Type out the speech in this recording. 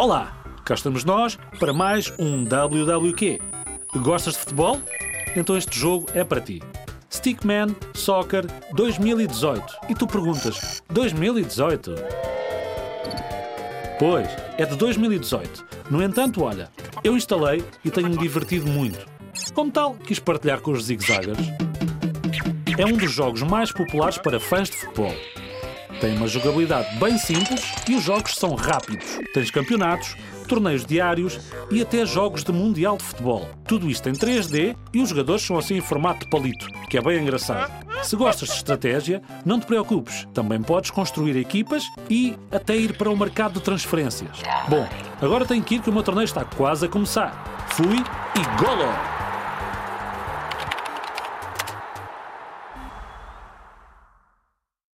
Olá, cá estamos nós para mais um WWQ. Gostas de futebol? Então este jogo é para ti. Stickman Soccer 2018. E tu perguntas: 2018? Pois, é de 2018. No entanto, olha, eu instalei e tenho-me divertido muito. Como tal, quis partilhar com os zigzaggers. É um dos jogos mais populares para fãs de futebol. Tem uma jogabilidade bem simples e os jogos são rápidos. Tens campeonatos, torneios diários e até jogos de Mundial de Futebol. Tudo isto em 3D e os jogadores são assim em formato de palito, que é bem engraçado. Se gostas de estratégia, não te preocupes. Também podes construir equipas e até ir para o mercado de transferências. Bom, agora tenho que ir que o meu torneio está quase a começar. Fui e golo!